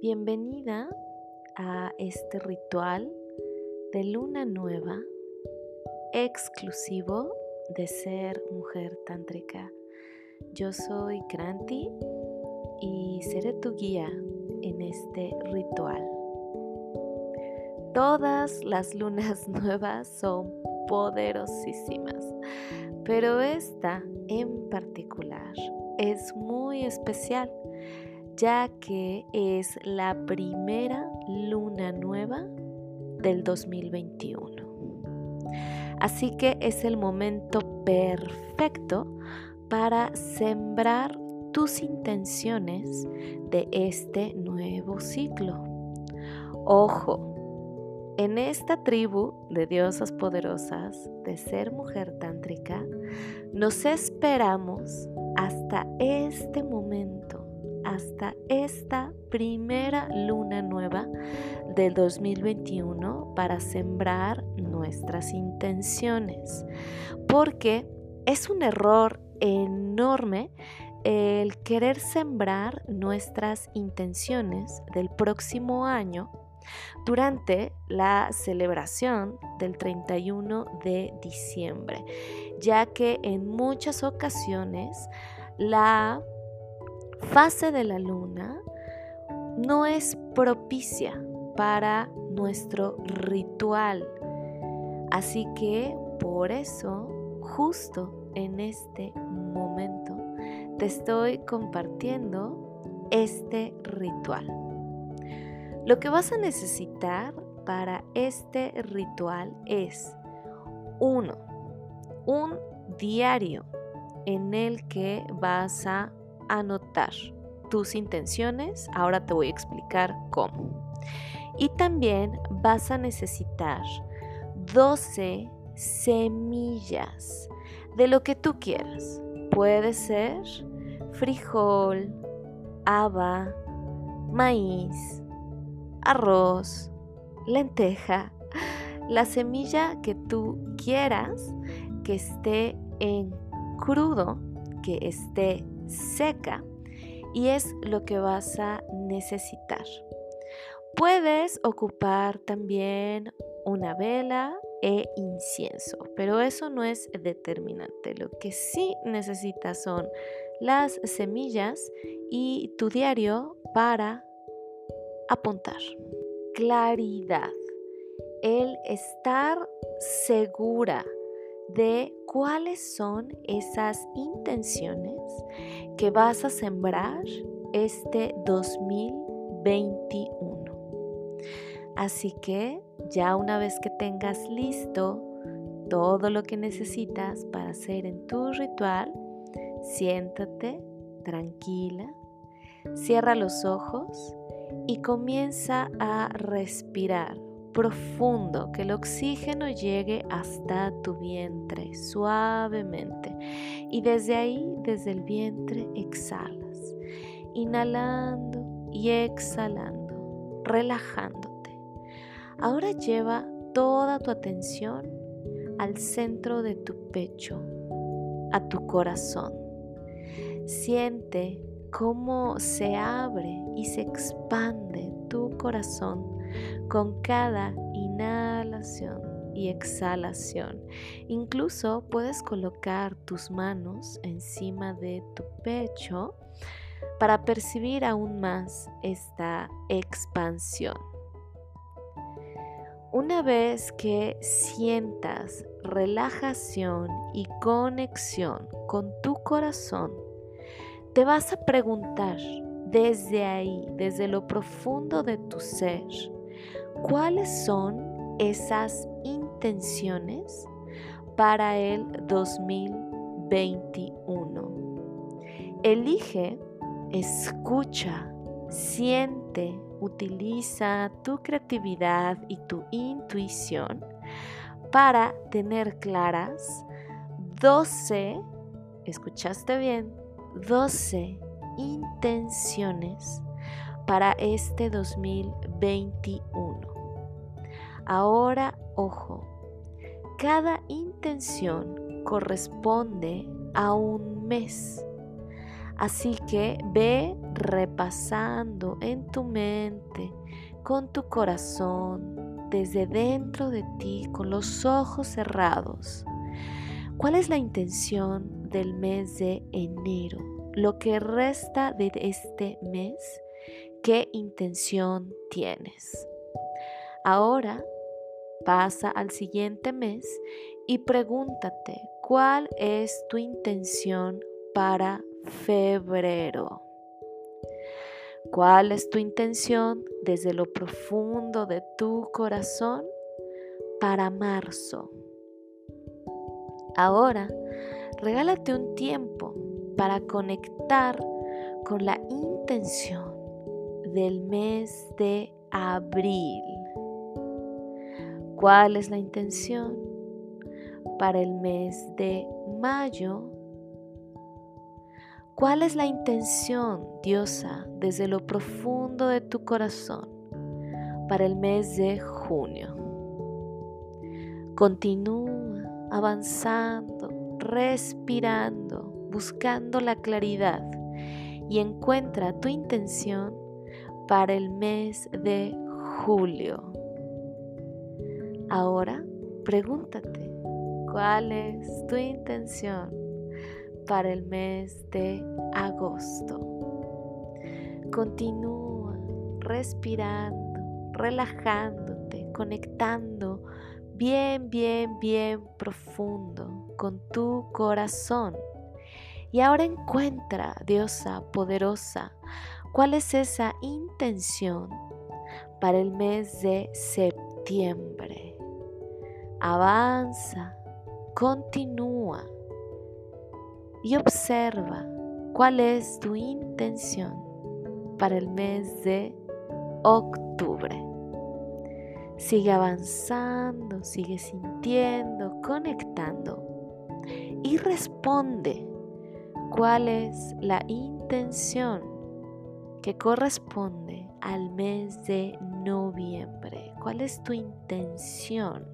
Bienvenida a este ritual de luna nueva exclusivo de ser mujer tántrica. Yo soy Kranti y seré tu guía en este ritual. Todas las lunas nuevas son poderosísimas, pero esta en particular es muy especial, ya que es la primera luna nueva del 2021. Así que es el momento perfecto para sembrar tus intenciones de este nuevo ciclo. Ojo, en esta tribu de diosas poderosas de ser mujer tántrica, nos esperamos hasta este momento, hasta esta primera luna nueva del 2021 para sembrar nuestras intenciones. Porque es un error enorme el querer sembrar nuestras intenciones del próximo año durante la celebración del 31 de diciembre, ya que en muchas ocasiones la fase de la luna no es propicia para nuestro ritual. Así que por eso, justo en este momento, te estoy compartiendo este ritual. Lo que vas a necesitar para este ritual es uno, un diario en el que vas a anotar tus intenciones. Ahora te voy a explicar cómo. Y también vas a necesitar 12 semillas de lo que tú quieras. Puede ser frijol, haba, maíz, arroz, lenteja, la semilla que tú quieras que esté en crudo, que esté seca y es lo que vas a necesitar. Puedes ocupar también una vela e incienso, pero eso no es determinante. Lo que sí necesitas son las semillas y tu diario para apuntar. Claridad. El estar segura de cuáles son esas intenciones que vas a sembrar este 2021. Así que ya una vez que tengas listo todo lo que necesitas para hacer en tu ritual, siéntate tranquila, cierra los ojos y comienza a respirar profundo, que el oxígeno llegue hasta tu vientre suavemente. Y desde ahí, desde el vientre, exhalas, inhalando y exhalando, relajándote. Ahora lleva toda tu atención al centro de tu pecho, a tu corazón. Siente cómo se abre y se expande tu corazón con cada inhalación y exhalación. Incluso puedes colocar tus manos encima de tu pecho para percibir aún más esta expansión. Una vez que sientas relajación y conexión con tu corazón, te vas a preguntar desde ahí, desde lo profundo de tu ser, cuáles son esas intenciones para el 2021. Elige, escucha, siente, utiliza tu creatividad y tu intuición para tener claras 12, escuchaste bien, 12 intenciones para este 2021. Ahora, ojo, cada intención corresponde a un mes. Así que ve repasando en tu mente, con tu corazón, desde dentro de ti, con los ojos cerrados. ¿Cuál es la intención del mes de enero? Lo que resta de este mes, ¿qué intención tienes? Ahora pasa al siguiente mes y pregúntate cuál es tu intención para febrero. ¿Cuál es tu intención desde lo profundo de tu corazón para marzo? Ahora, regálate un tiempo para conectar con la intención del mes de abril. ¿Cuál es la intención para el mes de mayo? ¿Cuál es la intención, diosa, desde lo profundo de tu corazón para el mes de junio? Continúa avanzando, respirando, buscando la claridad y encuentra tu intención para el mes de julio. Ahora pregúntate, ¿cuál es tu intención para el mes de agosto. Continúa respirando, relajándote, conectando bien, bien, bien profundo con tu corazón. Y ahora encuentra, diosa poderosa, cuál es esa intención para el mes de septiembre. Avanza, continúa y observa cuál es tu intención para el mes de octubre. Sigue avanzando, sigue sintiendo, conectando y responde cuál es la intención que corresponde al mes de noviembre. ¿Cuál es tu intención?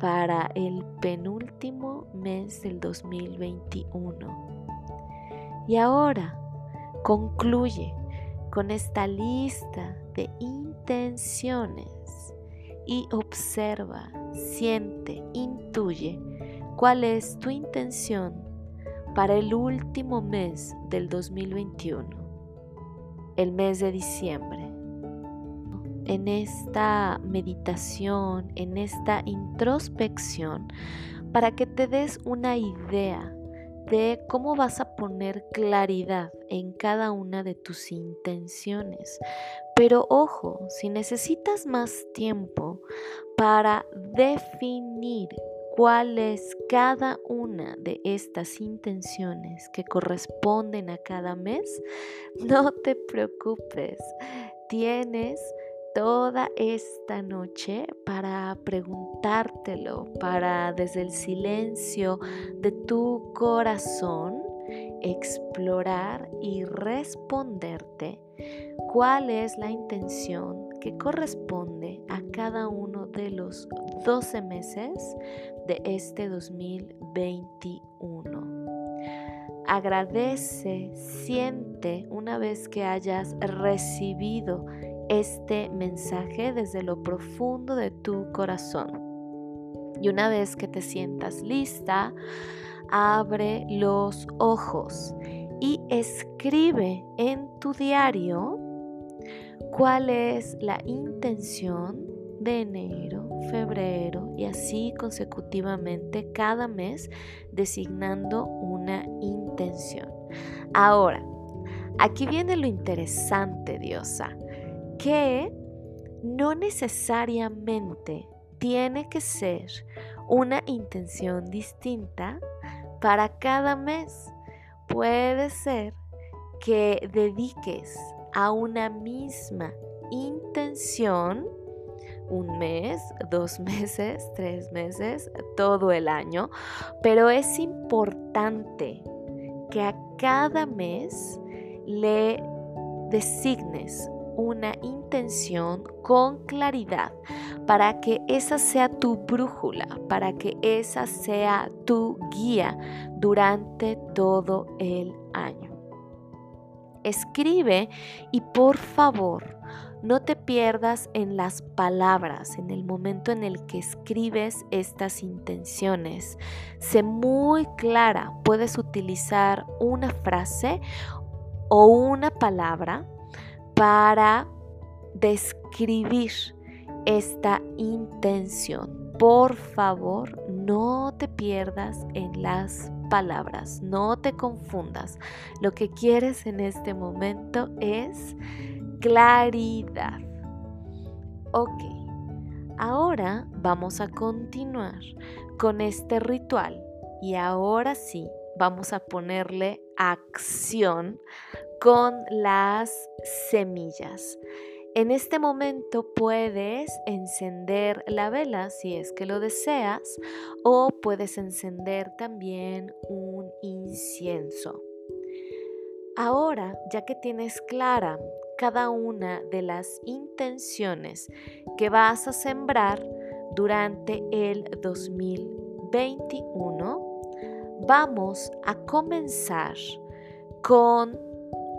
Para el penúltimo mes del 2021. Y ahora concluye con esta lista de intenciones y observa, siente, intuye cuál es tu intención para el último mes del 2021, el mes de diciembre en esta meditación, en esta introspección, para que te des una idea de cómo vas a poner claridad en cada una de tus intenciones. Pero ojo, si necesitas más tiempo para definir cuál es cada una de estas intenciones que corresponden a cada mes, no te preocupes. Tienes toda esta noche para preguntártelo, para desde el silencio de tu corazón explorar y responderte cuál es la intención que corresponde a cada uno de los 12 meses de este 2021. Agradece, siente una vez que hayas recibido este mensaje desde lo profundo de tu corazón. Y una vez que te sientas lista, abre los ojos y escribe en tu diario cuál es la intención de enero, febrero y así consecutivamente cada mes designando una intención. Ahora, aquí viene lo interesante, diosa que no necesariamente tiene que ser una intención distinta para cada mes. Puede ser que dediques a una misma intención un mes, dos meses, tres meses, todo el año, pero es importante que a cada mes le designes una intención con claridad para que esa sea tu brújula, para que esa sea tu guía durante todo el año. escribe y por favor, no te pierdas en las palabras, en el momento en el que escribes estas intenciones. Sé muy clara, puedes utilizar una frase o una palabra para describir esta intención. Por favor, no te pierdas en las palabras, no te confundas. Lo que quieres en este momento es claridad. Ok, ahora vamos a continuar con este ritual y ahora sí vamos a ponerle acción con las semillas. En este momento puedes encender la vela si es que lo deseas o puedes encender también un incienso. Ahora, ya que tienes clara cada una de las intenciones que vas a sembrar durante el 2021, vamos a comenzar con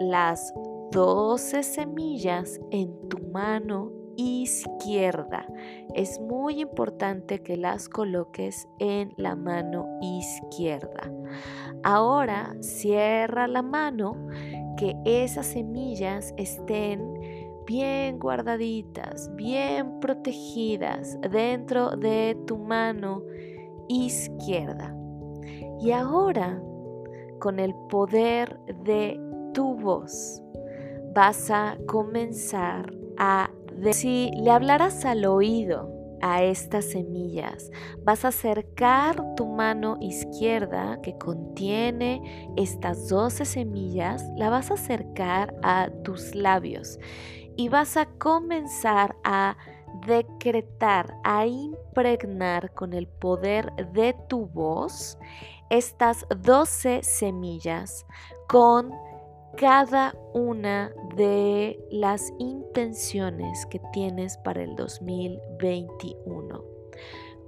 las 12 semillas en tu mano izquierda. Es muy importante que las coloques en la mano izquierda. Ahora cierra la mano, que esas semillas estén bien guardaditas, bien protegidas dentro de tu mano izquierda. Y ahora, con el poder de tu voz, vas a comenzar a si le hablaras al oído a estas semillas, vas a acercar tu mano izquierda que contiene estas 12 semillas, la vas a acercar a tus labios y vas a comenzar a decretar, a impregnar con el poder de tu voz estas 12 semillas con cada una de las intenciones que tienes para el 2021.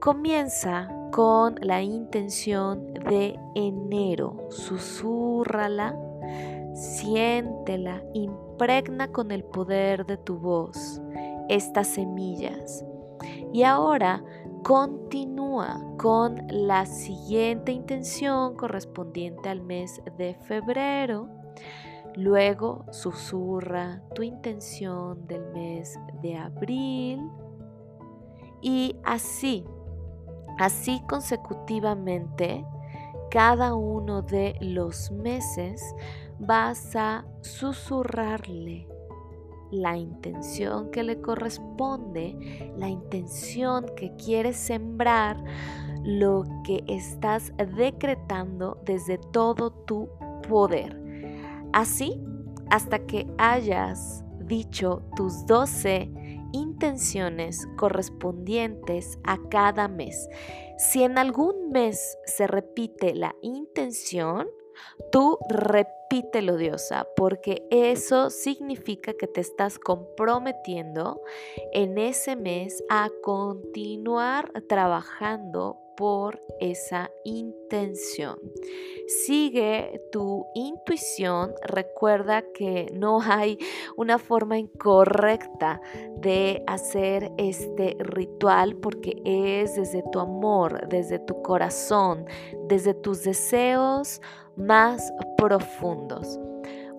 Comienza con la intención de enero. Susúrrala, siéntela, impregna con el poder de tu voz estas semillas. Y ahora continúa con la siguiente intención correspondiente al mes de febrero Luego susurra tu intención del mes de abril y así, así consecutivamente, cada uno de los meses vas a susurrarle la intención que le corresponde, la intención que quieres sembrar, lo que estás decretando desde todo tu poder. Así hasta que hayas dicho tus 12 intenciones correspondientes a cada mes. Si en algún mes se repite la intención, tú repítelo, diosa, porque eso significa que te estás comprometiendo en ese mes a continuar trabajando por esa intención. Sigue tu intuición. Recuerda que no hay una forma incorrecta de hacer este ritual porque es desde tu amor, desde tu corazón, desde tus deseos más profundos.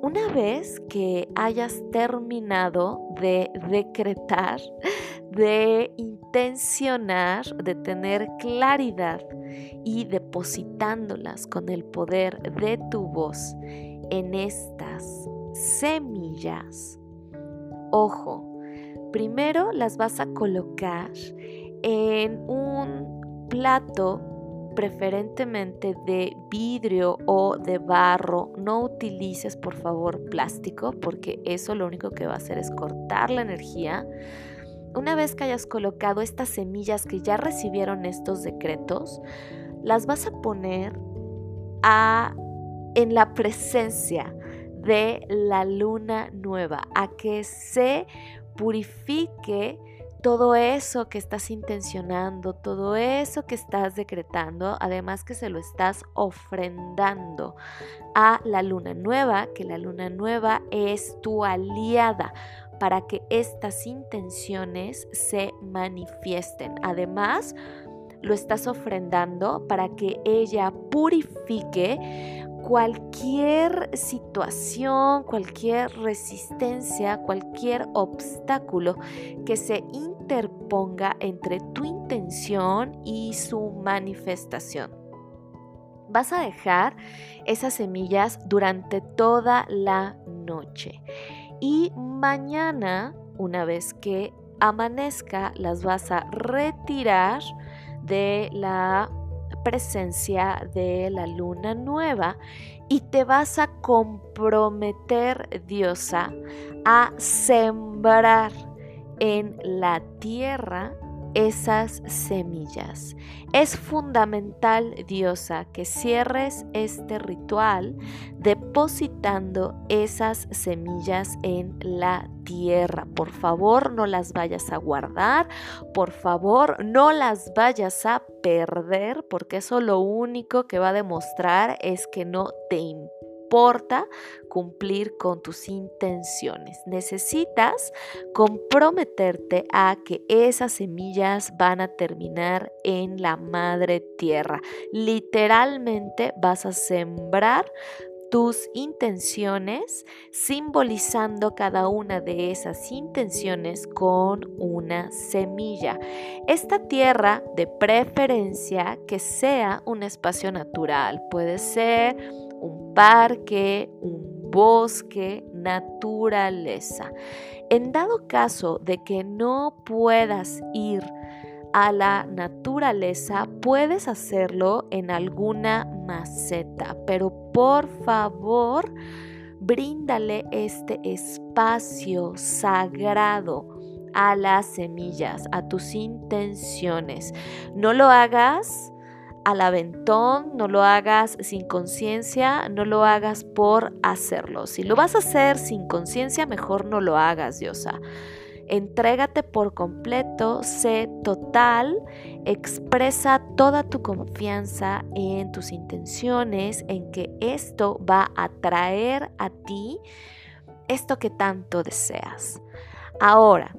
Una vez que hayas terminado de decretar, de intencionar, de tener claridad y depositándolas con el poder de tu voz en estas semillas, ojo, primero las vas a colocar en un plato preferentemente de vidrio o de barro. No utilices por favor plástico porque eso lo único que va a hacer es cortar la energía. Una vez que hayas colocado estas semillas que ya recibieron estos decretos, las vas a poner a, en la presencia de la luna nueva, a que se purifique todo eso que estás intencionando, todo eso que estás decretando, además que se lo estás ofrendando a la luna nueva, que la luna nueva es tu aliada para que estas intenciones se manifiesten. Además, lo estás ofrendando para que ella purifique cualquier situación, cualquier resistencia, cualquier obstáculo que se interponga entre tu intención y su manifestación. Vas a dejar esas semillas durante toda la noche y mañana, una vez que amanezca, las vas a retirar de la presencia de la luna nueva y te vas a comprometer, diosa, a sembrar en la tierra esas semillas. Es fundamental, diosa, que cierres este ritual depositando esas semillas en la tierra. Por favor, no las vayas a guardar, por favor, no las vayas a perder, porque eso lo único que va a demostrar es que no te importa importa cumplir con tus intenciones. Necesitas comprometerte a que esas semillas van a terminar en la madre tierra. Literalmente vas a sembrar tus intenciones, simbolizando cada una de esas intenciones con una semilla. Esta tierra, de preferencia, que sea un espacio natural, puede ser un parque, un bosque, naturaleza. En dado caso de que no puedas ir a la naturaleza, puedes hacerlo en alguna maceta, pero por favor, bríndale este espacio sagrado a las semillas, a tus intenciones. No lo hagas al aventón, no lo hagas sin conciencia, no lo hagas por hacerlo. Si lo vas a hacer sin conciencia, mejor no lo hagas, diosa. Entrégate por completo, sé total, expresa toda tu confianza en tus intenciones, en que esto va a traer a ti esto que tanto deseas. Ahora,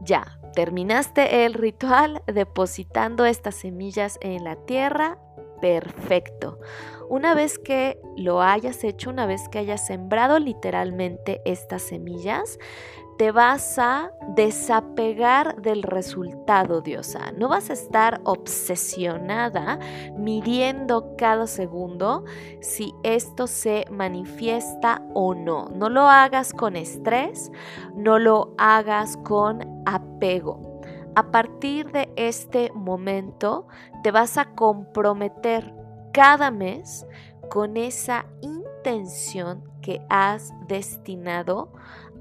ya, terminaste el ritual depositando estas semillas en la tierra, perfecto. Una vez que lo hayas hecho, una vez que hayas sembrado literalmente estas semillas, te vas a desapegar del resultado, diosa. No vas a estar obsesionada midiendo cada segundo si esto se manifiesta o no. No lo hagas con estrés, no lo hagas con apego. A partir de este momento te vas a comprometer cada mes con esa intención que has destinado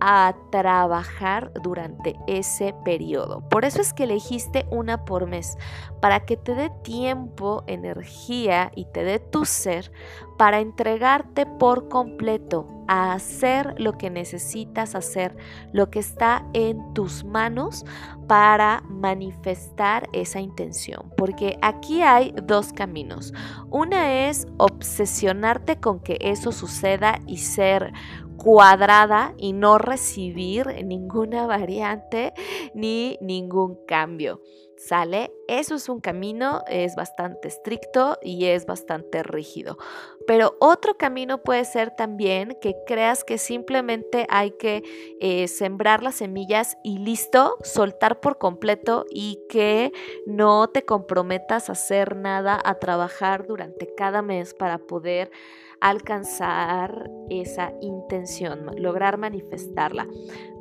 a trabajar durante ese periodo. Por eso es que elegiste una por mes, para que te dé tiempo, energía y te dé tu ser para entregarte por completo a hacer lo que necesitas hacer, lo que está en tus manos para manifestar esa intención. Porque aquí hay dos caminos. Una es obsesionarte con que eso suceda y ser cuadrada y no recibir ninguna variante ni ningún cambio. ¿Sale? Eso es un camino, es bastante estricto y es bastante rígido. Pero otro camino puede ser también que creas que simplemente hay que eh, sembrar las semillas y listo, soltar por completo y que no te comprometas a hacer nada, a trabajar durante cada mes para poder alcanzar esa intención, lograr manifestarla.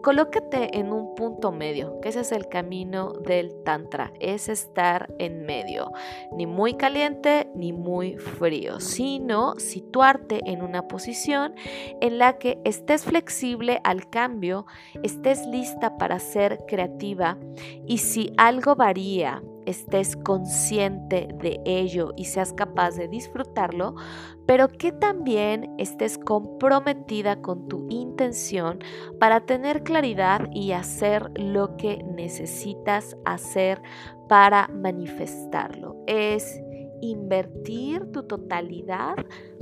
Colócate en un punto medio, que ese es el camino del Tantra, es estar en medio, ni muy caliente ni muy frío, sino situarte en una posición en la que estés flexible al cambio, estés lista para ser creativa y si algo varía, estés consciente de ello y seas capaz de disfrutarlo, pero que también estés comprometida con tu intención para tener claridad y hacer lo que necesitas hacer para manifestarlo. Es invertir tu totalidad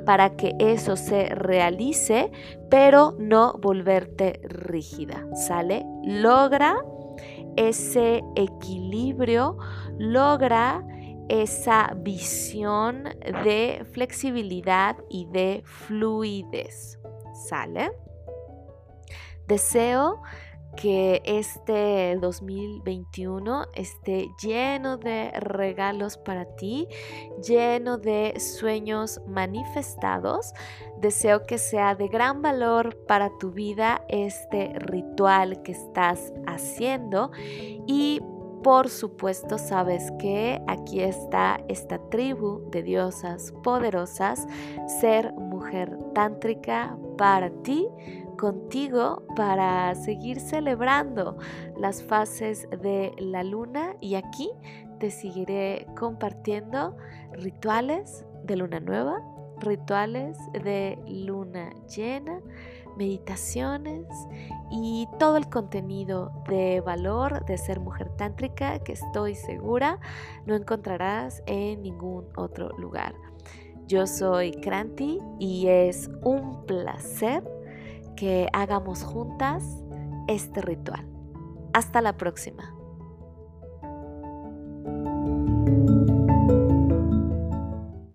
para que eso se realice, pero no volverte rígida, ¿sale? Logra ese equilibrio, logra esa visión de flexibilidad y de fluidez, ¿sale? Deseo que este 2021 esté lleno de regalos para ti, lleno de sueños manifestados. Deseo que sea de gran valor para tu vida este ritual que estás haciendo y por supuesto, sabes que aquí está esta tribu de diosas poderosas, ser mujer tántrica para ti, contigo para seguir celebrando las fases de la luna y aquí te seguiré compartiendo rituales de luna nueva, rituales de luna llena, meditaciones y todo el contenido de valor de ser mujer tántrica que estoy segura no encontrarás en ningún otro lugar. Yo soy Kranti y es un placer que hagamos juntas este ritual. Hasta la próxima.